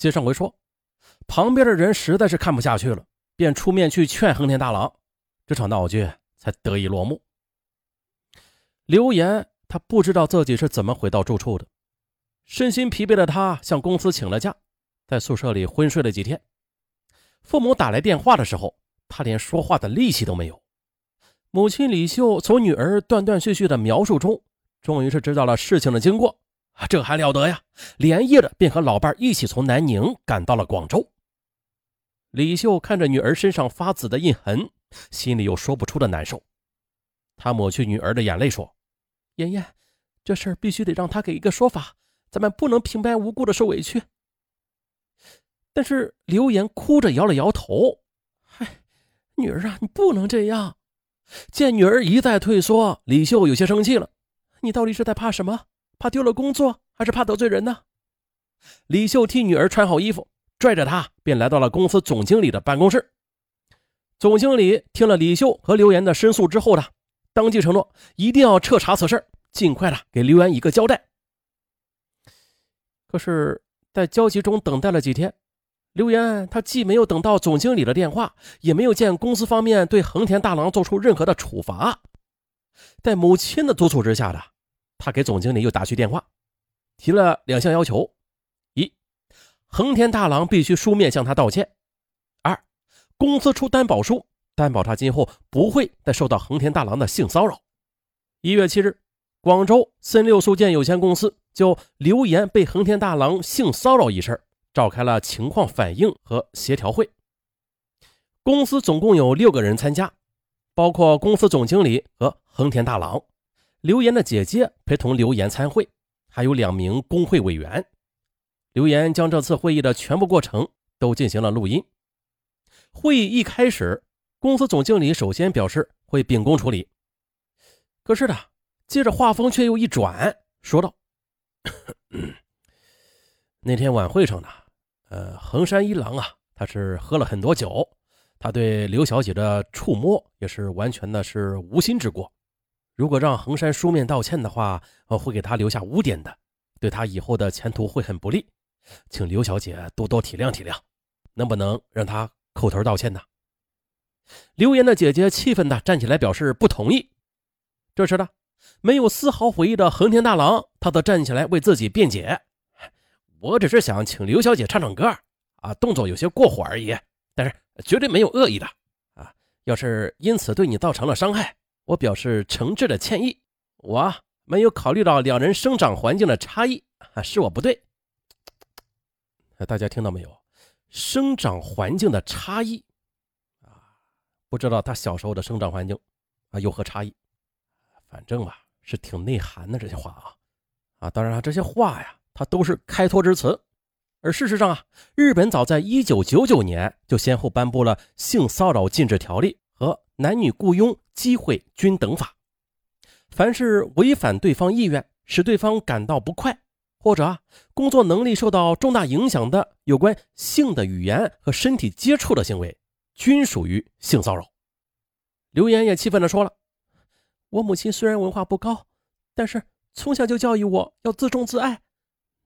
接上回说，旁边的人实在是看不下去了，便出面去劝横天大郎，这场闹剧才得以落幕。刘岩他不知道自己是怎么回到住处的，身心疲惫的他向公司请了假，在宿舍里昏睡了几天。父母打来电话的时候，他连说话的力气都没有。母亲李秀从女儿断断续续的描述中，终于是知道了事情的经过。这还了得呀！连夜的便和老伴一起从南宁赶到了广州。李秀看着女儿身上发紫的印痕，心里有说不出的难受。他抹去女儿的眼泪，说。妍妍，这事儿必须得让他给一个说法，咱们不能平白无故的受委屈。但是刘岩哭着摇了摇头：“嗨，女儿啊，你不能这样。”见女儿一再退缩，李秀有些生气了：“你到底是在怕什么？怕丢了工作，还是怕得罪人呢？”李秀替女儿穿好衣服，拽着她便来到了公司总经理的办公室。总经理听了李秀和刘岩的申诉之后呢？当即承诺，一定要彻查此事，尽快的给刘岩一个交代。可是，在焦急中等待了几天，刘岩他既没有等到总经理的电话，也没有见公司方面对横田大郎做出任何的处罚。在母亲的督促之下的，他给总经理又打去电话，提了两项要求：一，横田大郎必须书面向他道歉；二，公司出担保书。担保他今后不会再受到横田大郎的性骚扰。一月七日，广州森六塑建有限公司就刘岩被横田大郎性骚扰一事召开了情况反映和协调会。公司总共有六个人参加，包括公司总经理和横田大郎。刘岩的姐姐陪同刘岩参会，还有两名工会委员。刘岩将这次会议的全部过程都进行了录音。会议一开始。公司总经理首先表示会秉公处理，可是呢，接着话锋却又一转，说道：“那天晚会上呢，呃，横山一郎啊，他是喝了很多酒，他对刘小姐的触摸也是完全的是无心之过。如果让横山书面道歉的话，会给他留下污点的，对他以后的前途会很不利，请刘小姐多多体谅体谅，能不能让他口头道歉呢？”刘岩的姐姐气愤地站起来表示不同意。这时呢，没有丝毫悔意的横田大郎，他则站起来为自己辩解：“我只是想请刘小姐唱唱歌，啊，动作有些过火而已，但是绝对没有恶意的。啊，要是因此对你造成了伤害，我表示诚挚的歉意。我没有考虑到两人生长环境的差异，是我不对。大家听到没有？生长环境的差异啊。”不知道他小时候的生长环境啊有何差异，反正吧是挺内涵的这些话啊啊！当然了，这些话呀，它都是开脱之词。而事实上啊，日本早在一九九九年就先后颁布了性骚扰禁止条例男女雇佣机会均等法。凡是违反对方意愿，使对方感到不快，或者啊工作能力受到重大影响的有关性的语言和身体接触的行为。均属于性骚扰。刘岩也气愤地说了：“我母亲虽然文化不高，但是从小就教育我要自重自爱。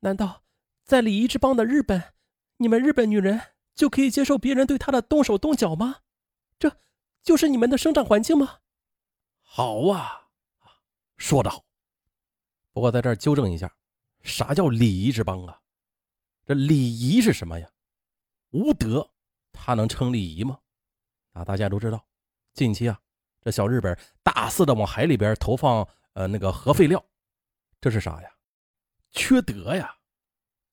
难道在礼仪之邦的日本，你们日本女人就可以接受别人对她的动手动脚吗？就是你们的生长环境吗？”好啊，说得好。不过在这儿纠正一下，啥叫礼仪之邦啊？这礼仪是什么呀？无德。他能称礼仪吗？啊，大家都知道，近期啊，这小日本大肆的往海里边投放呃那个核废料，这是啥呀？缺德呀！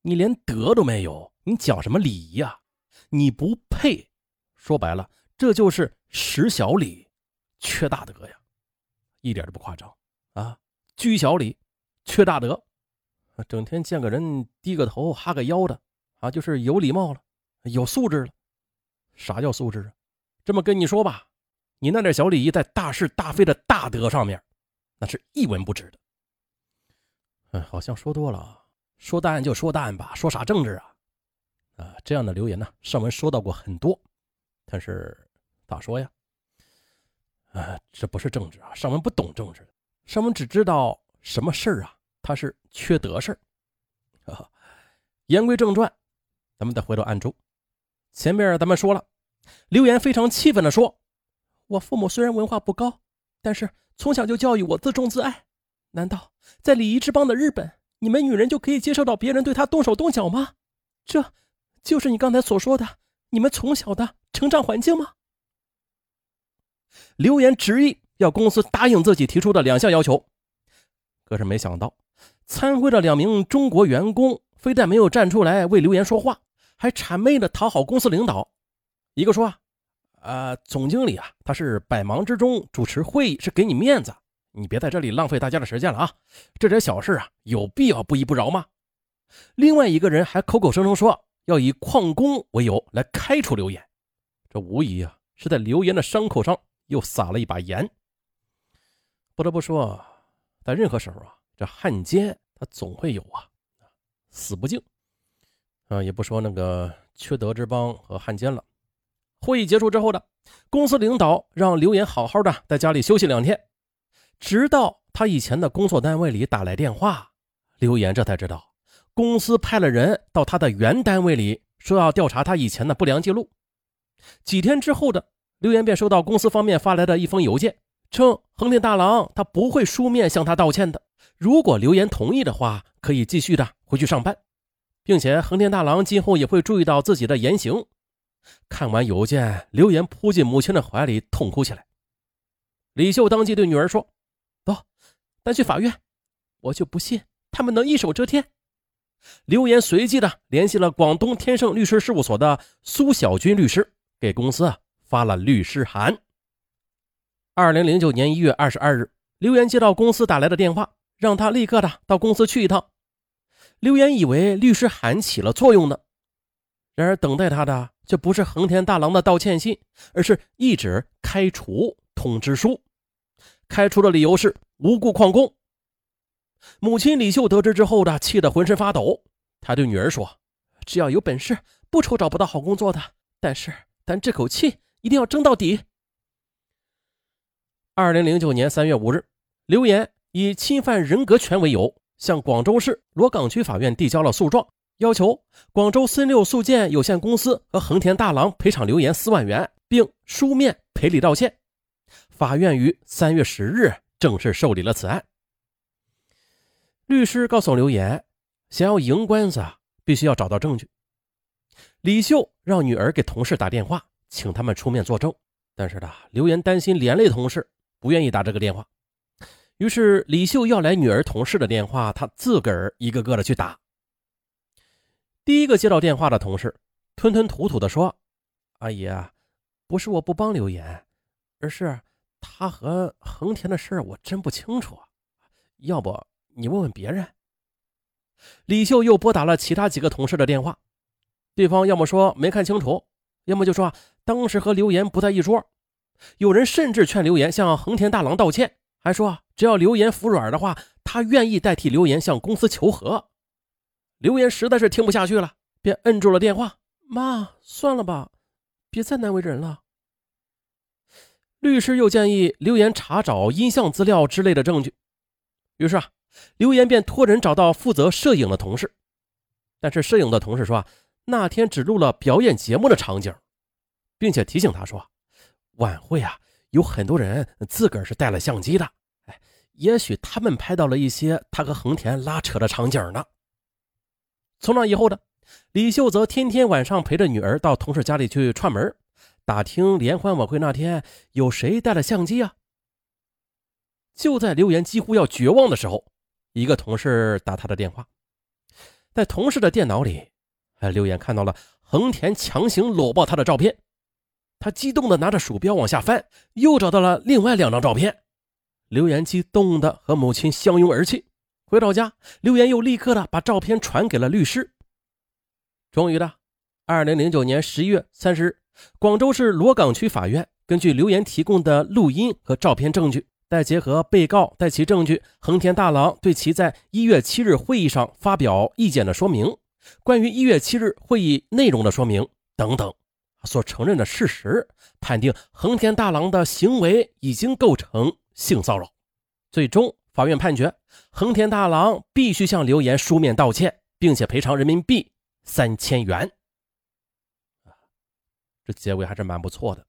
你连德都没有，你讲什么礼仪啊？你不配！说白了，这就是识小礼，缺大德呀！一点都不夸张啊！居小礼，缺大德，整天见个人低个头哈个腰的啊，就是有礼貌了，有素质了。啥叫素质啊？这么跟你说吧，你那点小礼仪，在大是大非的大德上面，那是一文不值的。嗯，好像说多了，说淡就说淡吧，说啥政治啊？啊，这样的留言呢，上文说到过很多，但是咋说呀？啊，这不是政治啊，上文不懂政治，上文只知道什么事儿啊，他是缺德事儿。言归正传，咱们再回到案中，前面咱们说了，刘岩非常气愤地说：“我父母虽然文化不高，但是从小就教育我自重自爱。难道在礼仪之邦的日本，你们女人就可以接受到别人对她动手动脚吗？这就是你刚才所说的你们从小的成长环境吗？”刘岩执意要公司答应自己提出的两项要求，可是没想到参会的两名中国员工非但没有站出来为刘岩说话。还谄媚的讨好公司领导，一个说：“啊，总经理啊，他是百忙之中主持会议，是给你面子，你别在这里浪费大家的时间了啊！这点小事啊，有必要不依不饶吗？”另外一个人还口口声声说要以旷工为由来开除刘岩，这无疑啊是在刘岩的伤口上又撒了一把盐。不得不说，在任何时候啊，这汉奸他总会有啊，死不敬。啊，也不说那个缺德之邦和汉奸了。会议结束之后的公司领导让刘岩好好的在家里休息两天，直到他以前的工作单位里打来电话，刘岩这才知道公司派了人到他的原单位里，说要调查他以前的不良记录。几天之后的刘岩便收到公司方面发来的一封邮件，称横田大郎他不会书面向他道歉的，如果刘岩同意的话，可以继续的回去上班。并且横田大郎今后也会注意到自己的言行。看完邮件，刘岩扑进母亲的怀里，痛哭起来。李秀当即对女儿说：“走，咱去法院，我就不信他们能一手遮天。”刘岩随即的联系了广东天盛律师事务所的苏小军律师，给公司啊发了律师函。二零零九年一月二十二日，刘岩接到公司打来的电话，让他立刻的到公司去一趟。刘岩以为律师函起了作用呢，然而等待他的却不是横田大郎的道歉信，而是一纸开除通知书。开除的理由是无故旷工。母亲李秀得知之后的，气得浑身发抖。她对女儿说：“只要有本事，不愁找不到好工作的。但是，咱这口气一定要争到底。”二零零九年三月五日，刘岩以侵犯人格权为由。向广州市罗岗区法院递交了诉状，要求广州森六速建有限公司和横田大郎赔偿刘岩四万元，并书面赔礼道歉。法院于三月十日正式受理了此案。律师告诉刘岩，想要赢官司啊，必须要找到证据。李秀让女儿给同事打电话，请他们出面作证，但是呢，刘岩担心连累同事，不愿意打这个电话。于是李秀要来女儿同事的电话，他自个儿一个个的去打。第一个接到电话的同事吞吞吐吐的说：“阿姨啊，不是我不帮刘岩，而是他和恒田的事我真不清楚，要不你问问别人。”李秀又拨打了其他几个同事的电话，对方要么说没看清楚，要么就说当时和刘岩不在一桌。有人甚至劝刘岩向横田大郎道歉。还说，只要刘岩服软的话，他愿意代替刘岩向公司求和。刘岩实在是听不下去了，便摁住了电话。妈，算了吧，别再难为人了。律师又建议刘岩查找音像资料之类的证据。于是啊，刘岩便托人找到负责摄影的同事。但是摄影的同事说啊，那天只录了表演节目的场景，并且提醒他说，晚会啊。有很多人自个儿是带了相机的，哎，也许他们拍到了一些他和横田拉扯的场景呢。从那以后呢李秀则天天晚上陪着女儿到同事家里去串门，打听联欢晚会那天有谁带了相机啊。就在刘岩几乎要绝望的时候，一个同事打他的电话，在同事的电脑里，哎，刘岩看到了横田强行搂抱他的照片。他激动地拿着鼠标往下翻，又找到了另外两张照片。刘岩激动地和母亲相拥而泣。回到家，刘岩又立刻的把照片传给了律师。终于的，二零零九年十一月三十日，广州市罗岗区法院根据刘岩提供的录音和照片证据，再结合被告带其证据横田大郎对其在一月七日会议上发表意见的说明，关于一月七日会议内容的说明等等。所承认的事实，判定横田大郎的行为已经构成性骚扰。最终，法院判决横田大郎必须向刘岩书面道歉，并且赔偿人民币三千元。这结尾还是蛮不错的。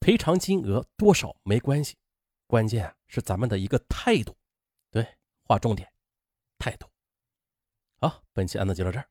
赔偿金额多少没关系，关键是咱们的一个态度。对，划重点，态度。好，本期案子就到这儿。